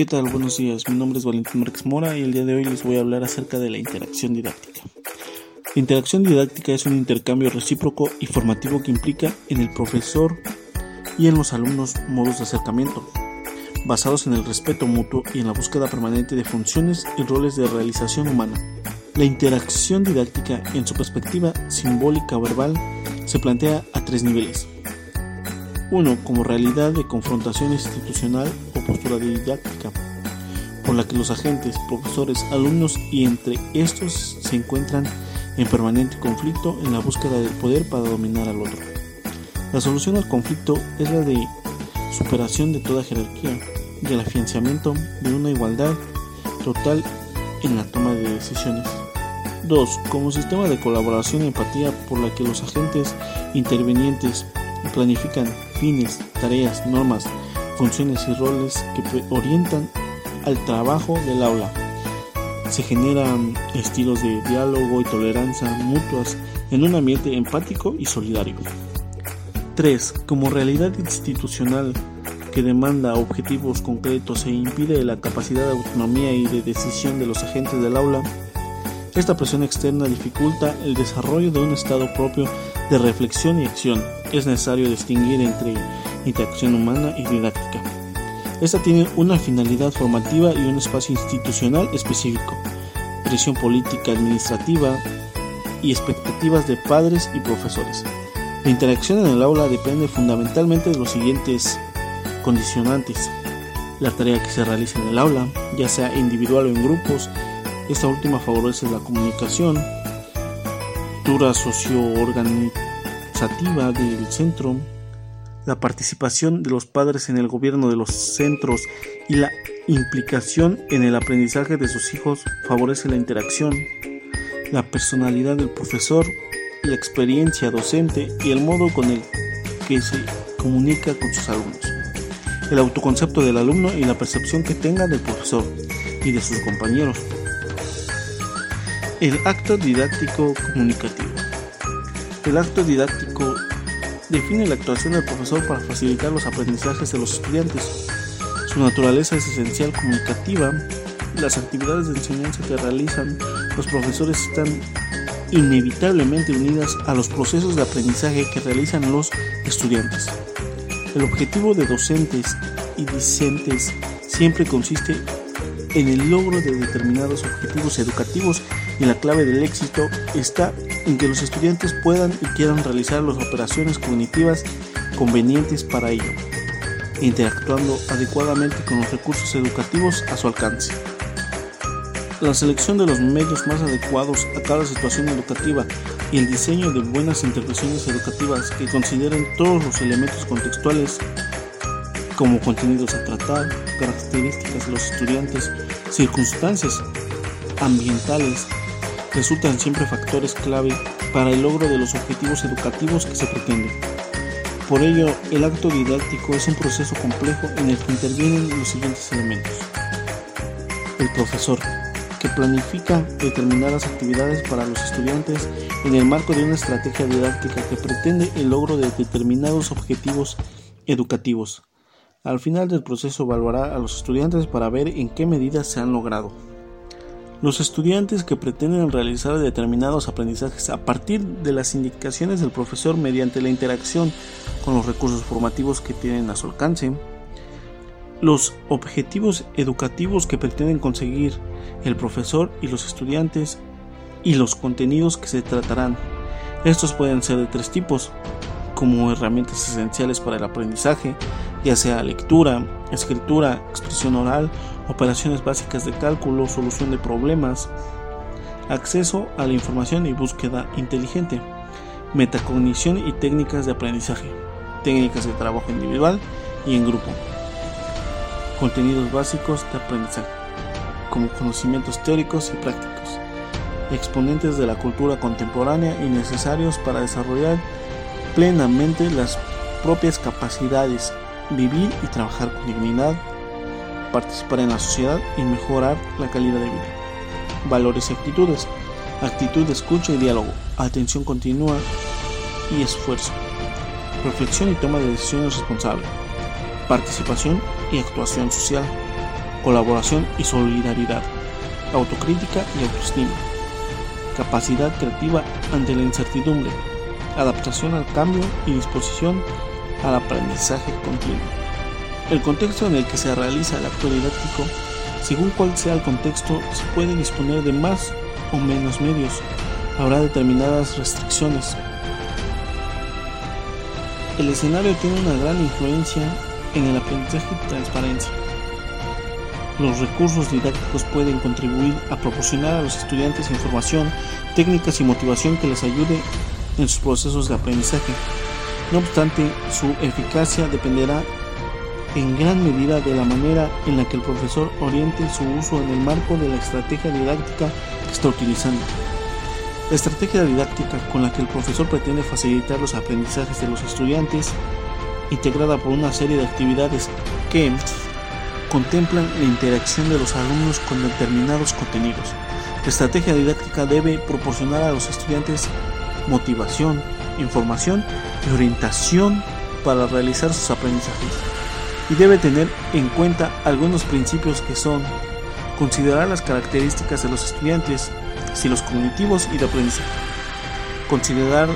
¿Qué tal? Buenos días. Mi nombre es Valentín Márquez Mora y el día de hoy les voy a hablar acerca de la interacción didáctica. La interacción didáctica es un intercambio recíproco y formativo que implica en el profesor y en los alumnos modos de acercamiento, basados en el respeto mutuo y en la búsqueda permanente de funciones y roles de realización humana. La interacción didáctica, en su perspectiva simbólica verbal, se plantea a tres niveles. Uno, como realidad de confrontación institucional o postura didáctica, por la que los agentes, profesores, alumnos y entre estos se encuentran en permanente conflicto en la búsqueda del poder para dominar al otro. La solución al conflicto es la de superación de toda jerarquía y el afianzamiento de una igualdad total en la toma de decisiones. 2. Como sistema de colaboración y empatía por la que los agentes intervenientes planifican fines, tareas, normas, funciones y roles que orientan al trabajo del aula. Se generan estilos de diálogo y tolerancia mutuas en un ambiente empático y solidario. 3. Como realidad institucional que demanda objetivos concretos e impide la capacidad de autonomía y de decisión de los agentes del aula, esta presión externa dificulta el desarrollo de un estado propio de reflexión y acción. Es necesario distinguir entre interacción humana y didáctica. Esta tiene una finalidad formativa y un espacio institucional específico, presión política administrativa y expectativas de padres y profesores. La interacción en el aula depende fundamentalmente de los siguientes condicionantes. La tarea que se realiza en el aula, ya sea individual o en grupos, esta última favorece la comunicación, cultura socio-organizativa del centro, la participación de los padres en el gobierno de los centros y la implicación en el aprendizaje de sus hijos favorece la interacción, la personalidad del profesor, la experiencia docente y el modo con el que se comunica con sus alumnos, el autoconcepto del alumno y la percepción que tenga del profesor y de sus compañeros. El acto didáctico comunicativo. El acto didáctico define la actuación del profesor para facilitar los aprendizajes de los estudiantes. Su naturaleza es esencial comunicativa. Las actividades de enseñanza que realizan los profesores están inevitablemente unidas a los procesos de aprendizaje que realizan los estudiantes. El objetivo de docentes y discentes siempre consiste en el logro de determinados objetivos educativos y la clave del éxito está en que los estudiantes puedan y quieran realizar las operaciones cognitivas convenientes para ello, interactuando adecuadamente con los recursos educativos a su alcance. La selección de los medios más adecuados a cada situación educativa y el diseño de buenas intervenciones educativas que consideren todos los elementos contextuales como contenidos a tratar, características de los estudiantes, circunstancias ambientales, resultan siempre factores clave para el logro de los objetivos educativos que se pretenden. Por ello, el acto didáctico es un proceso complejo en el que intervienen los siguientes elementos. El profesor, que planifica determinadas actividades para los estudiantes en el marco de una estrategia didáctica que pretende el logro de determinados objetivos educativos. Al final del proceso evaluará a los estudiantes para ver en qué medida se han logrado. Los estudiantes que pretenden realizar determinados aprendizajes a partir de las indicaciones del profesor mediante la interacción con los recursos formativos que tienen a su alcance, los objetivos educativos que pretenden conseguir el profesor y los estudiantes y los contenidos que se tratarán. Estos pueden ser de tres tipos, como herramientas esenciales para el aprendizaje, ya sea lectura, escritura, expresión oral, operaciones básicas de cálculo, solución de problemas, acceso a la información y búsqueda inteligente, metacognición y técnicas de aprendizaje, técnicas de trabajo individual y en grupo, contenidos básicos de aprendizaje, como conocimientos teóricos y prácticos, exponentes de la cultura contemporánea y necesarios para desarrollar plenamente las propias capacidades, vivir y trabajar con dignidad, participar en la sociedad y mejorar la calidad de vida. Valores y actitudes. Actitud de escucha y diálogo. Atención continua y esfuerzo. Reflexión y toma de decisiones responsable. Participación y actuación social. colaboración y solidaridad, autocrítica y autoestima, capacidad creativa ante la incertidumbre, adaptación al cambio y disposición al aprendizaje continuo. El contexto en el que se realiza el acto didáctico, según cuál sea el contexto, se puede disponer de más o menos medios. Habrá determinadas restricciones. El escenario tiene una gran influencia en el aprendizaje y transparencia. Los recursos didácticos pueden contribuir a proporcionar a los estudiantes información, técnicas y motivación que les ayude en sus procesos de aprendizaje. No obstante, su eficacia dependerá en gran medida de la manera en la que el profesor oriente su uso en el marco de la estrategia didáctica que está utilizando. La estrategia didáctica con la que el profesor pretende facilitar los aprendizajes de los estudiantes, integrada por una serie de actividades que contemplan la interacción de los alumnos con determinados contenidos. La estrategia didáctica debe proporcionar a los estudiantes motivación, información y orientación para realizar sus aprendizajes. Y debe tener en cuenta algunos principios que son considerar las características de los estudiantes, estilos cognitivos y de aprendizaje, considerar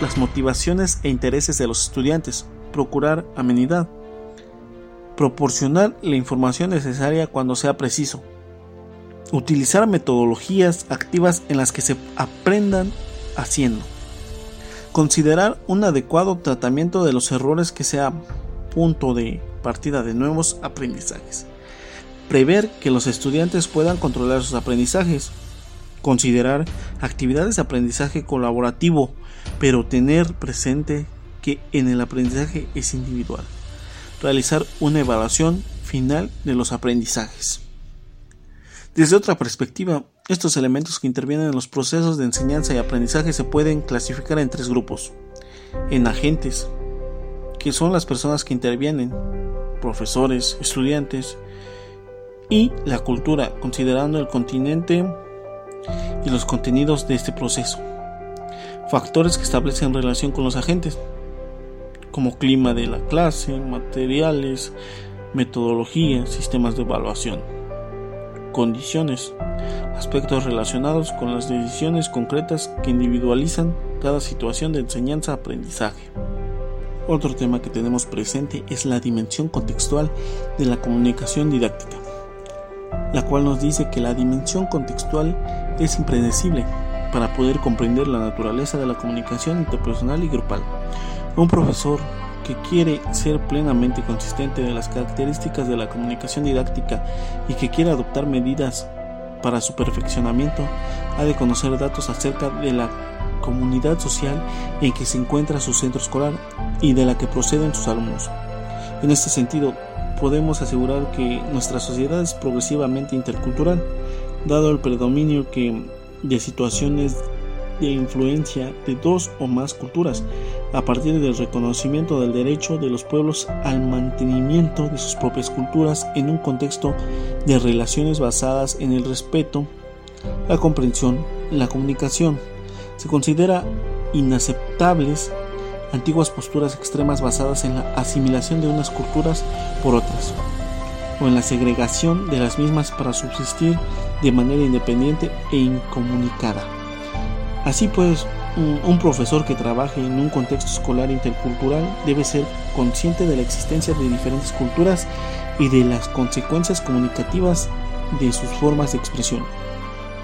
las motivaciones e intereses de los estudiantes, procurar amenidad, proporcionar la información necesaria cuando sea preciso, utilizar metodologías activas en las que se aprendan haciendo, considerar un adecuado tratamiento de los errores que sea punto de partida de nuevos aprendizajes, prever que los estudiantes puedan controlar sus aprendizajes, considerar actividades de aprendizaje colaborativo, pero tener presente que en el aprendizaje es individual realizar una evaluación final de los aprendizajes. Desde otra perspectiva, estos elementos que intervienen en los procesos de enseñanza y aprendizaje se pueden clasificar en tres grupos. En agentes, que son las personas que intervienen, profesores, estudiantes, y la cultura, considerando el continente y los contenidos de este proceso. Factores que establecen relación con los agentes, como clima de la clase, materiales, metodología, sistemas de evaluación. Condiciones. Aspectos relacionados con las decisiones concretas que individualizan cada situación de enseñanza-aprendizaje. Otro tema que tenemos presente es la dimensión contextual de la comunicación didáctica, la cual nos dice que la dimensión contextual es impredecible para poder comprender la naturaleza de la comunicación interpersonal y grupal. Un profesor que quiere ser plenamente consistente de las características de la comunicación didáctica y que quiere adoptar medidas para su perfeccionamiento, ha de conocer datos acerca de la comunidad social en que se encuentra su centro escolar y de la que proceden sus alumnos. En este sentido, podemos asegurar que nuestra sociedad es progresivamente intercultural, dado el predominio que de situaciones de influencia de dos o más culturas, a partir del reconocimiento del derecho de los pueblos al mantenimiento de sus propias culturas en un contexto de relaciones basadas en el respeto, la comprensión, la comunicación. Se considera inaceptables antiguas posturas extremas basadas en la asimilación de unas culturas por otras, o en la segregación de las mismas para subsistir de manera independiente e incomunicada. Así pues, un profesor que trabaje en un contexto escolar intercultural debe ser consciente de la existencia de diferentes culturas y de las consecuencias comunicativas de sus formas de expresión.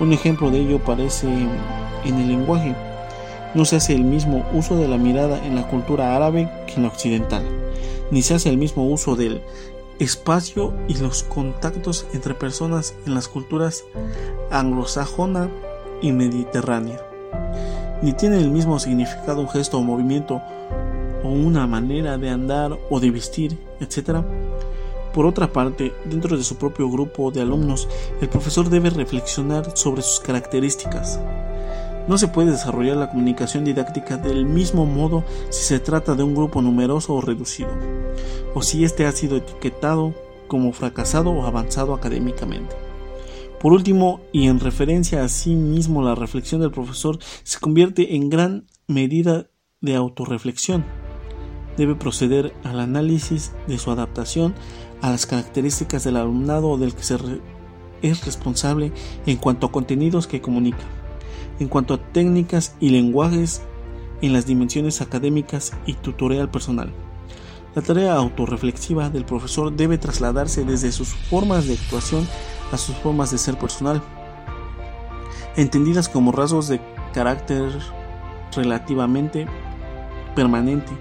Un ejemplo de ello aparece en el lenguaje. No se hace el mismo uso de la mirada en la cultura árabe que en la occidental, ni se hace el mismo uso del espacio y los contactos entre personas en las culturas anglosajona y mediterránea ni tiene el mismo significado un gesto o movimiento o una manera de andar o de vestir, etc. Por otra parte, dentro de su propio grupo de alumnos, el profesor debe reflexionar sobre sus características. No se puede desarrollar la comunicación didáctica del mismo modo si se trata de un grupo numeroso o reducido, o si éste ha sido etiquetado como fracasado o avanzado académicamente. Por último, y en referencia a sí mismo, la reflexión del profesor se convierte en gran medida de autorreflexión. Debe proceder al análisis de su adaptación a las características del alumnado del que es responsable en cuanto a contenidos que comunica, en cuanto a técnicas y lenguajes en las dimensiones académicas y tutorial personal. La tarea autorreflexiva del profesor debe trasladarse desde sus formas de actuación a sus formas de ser personal, entendidas como rasgos de carácter relativamente permanente,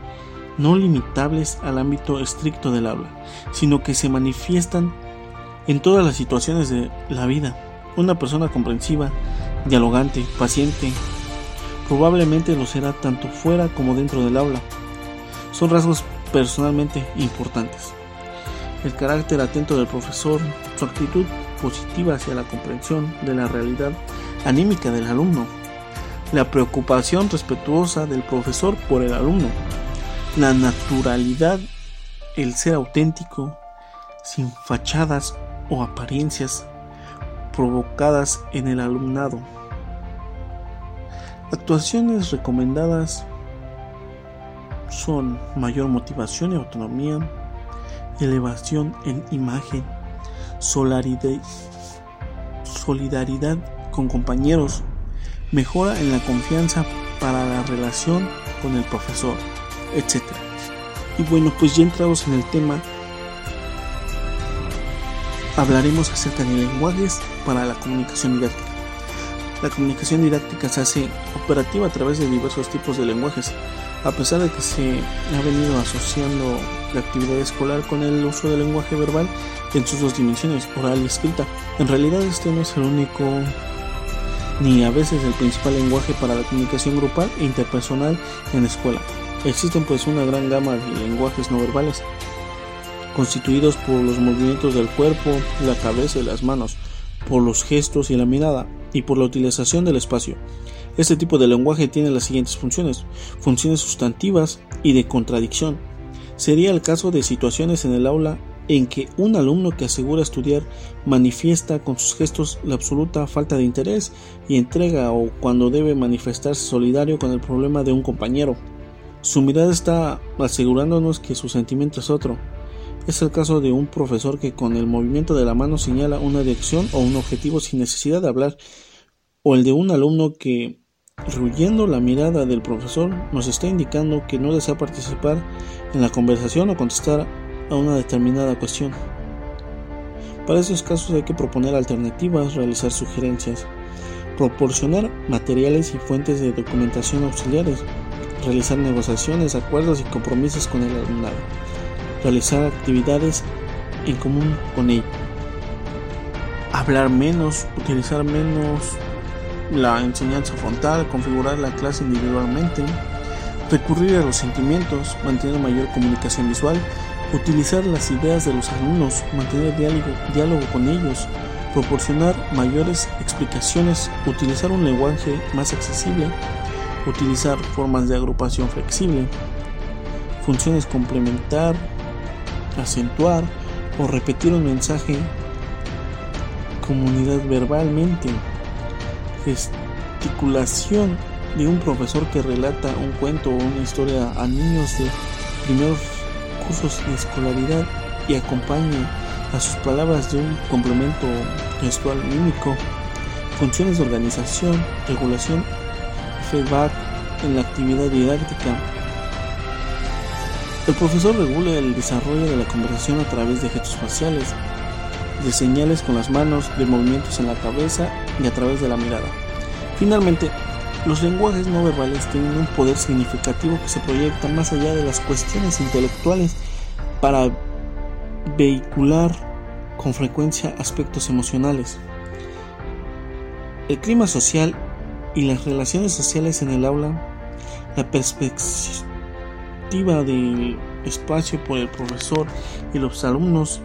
no limitables al ámbito estricto del habla, sino que se manifiestan en todas las situaciones de la vida. Una persona comprensiva, dialogante, paciente, probablemente lo será tanto fuera como dentro del aula. Son rasgos personalmente importantes. El carácter atento del profesor, su actitud positiva hacia la comprensión de la realidad anímica del alumno, la preocupación respetuosa del profesor por el alumno, la naturalidad, el ser auténtico, sin fachadas o apariencias provocadas en el alumnado. Actuaciones recomendadas son mayor motivación y autonomía, elevación en imagen, solidaridad, con compañeros, mejora en la confianza para la relación con el profesor, etc. Y bueno, pues ya entrados en el tema, hablaremos acerca de lenguajes para la comunicación didáctica. La comunicación didáctica se hace operativa a través de diversos tipos de lenguajes, a pesar de que se ha venido asociando la actividad escolar con el uso del lenguaje verbal en sus dos dimensiones, oral y escrita. En realidad este no es el único ni a veces el principal lenguaje para la comunicación grupal e interpersonal en la escuela. Existen pues una gran gama de lenguajes no verbales, constituidos por los movimientos del cuerpo, la cabeza y las manos, por los gestos y la mirada, y por la utilización del espacio. Este tipo de lenguaje tiene las siguientes funciones, funciones sustantivas y de contradicción. Sería el caso de situaciones en el aula en que un alumno que asegura estudiar manifiesta con sus gestos la absoluta falta de interés y entrega o cuando debe manifestarse solidario con el problema de un compañero. Su mirada está asegurándonos que su sentimiento es otro. Es el caso de un profesor que con el movimiento de la mano señala una dirección o un objetivo sin necesidad de hablar, o el de un alumno que, rehuyendo la mirada del profesor, nos está indicando que no desea participar en la conversación o contestar a una determinada cuestión. Para esos casos hay que proponer alternativas, realizar sugerencias, proporcionar materiales y fuentes de documentación auxiliares, realizar negociaciones, acuerdos y compromisos con el alumnado, realizar actividades en común con ellos, hablar menos, utilizar menos la enseñanza frontal, configurar la clase individualmente, recurrir a los sentimientos, mantener mayor comunicación visual, utilizar las ideas de los alumnos, mantener diálogo, diálogo con ellos, proporcionar mayores explicaciones, utilizar un lenguaje más accesible, utilizar formas de agrupación flexible, funciones complementar, acentuar o repetir un mensaje comunidad verbalmente, gesticulación de un profesor que relata un cuento o una historia a niños de primeros cursos de escolaridad y acompañe a sus palabras de un complemento gestual mímico, funciones de organización, regulación feedback en la actividad didáctica. El profesor regula el desarrollo de la conversación a través de gestos faciales, de señales con las manos, de movimientos en la cabeza y a través de la mirada. Finalmente, los lenguajes no verbales tienen un poder significativo que se proyecta más allá de las cuestiones intelectuales para vehicular con frecuencia aspectos emocionales. El clima social y las relaciones sociales en el aula, la perspectiva del espacio por el profesor y los alumnos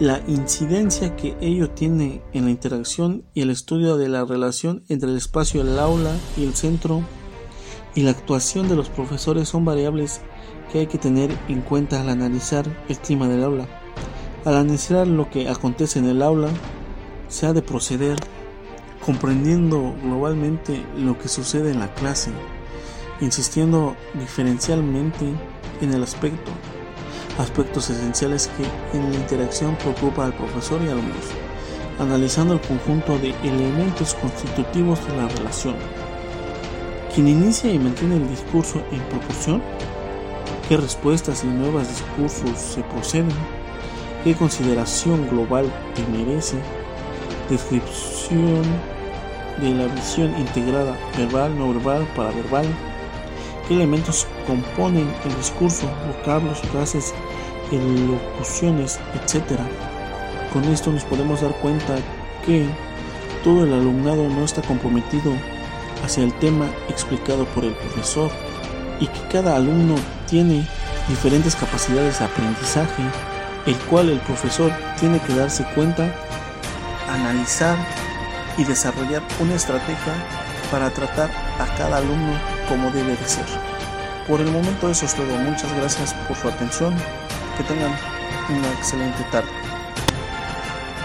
la incidencia que ello tiene en la interacción y el estudio de la relación entre el espacio del aula y el centro y la actuación de los profesores son variables que hay que tener en cuenta al analizar el clima del aula. Al analizar lo que acontece en el aula, se ha de proceder comprendiendo globalmente lo que sucede en la clase, insistiendo diferencialmente en el aspecto aspectos esenciales que en la interacción preocupa al profesor y alumnos, analizando el conjunto de elementos constitutivos de la relación. Quien inicia y mantiene el discurso en proporción, qué respuestas y nuevos discursos se proceden, qué consideración global te merece, descripción de la visión integrada verbal, no verbal, para verbal, qué elementos componen el discurso, vocablos, frases, elocuciones, etc. Con esto nos podemos dar cuenta que todo el alumnado no está comprometido hacia el tema explicado por el profesor y que cada alumno tiene diferentes capacidades de aprendizaje, el cual el profesor tiene que darse cuenta, analizar y desarrollar una estrategia para tratar a cada alumno como debe de ser. Por el momento eso es todo. Muchas gracias por su atención. Que tengan una excelente tarde.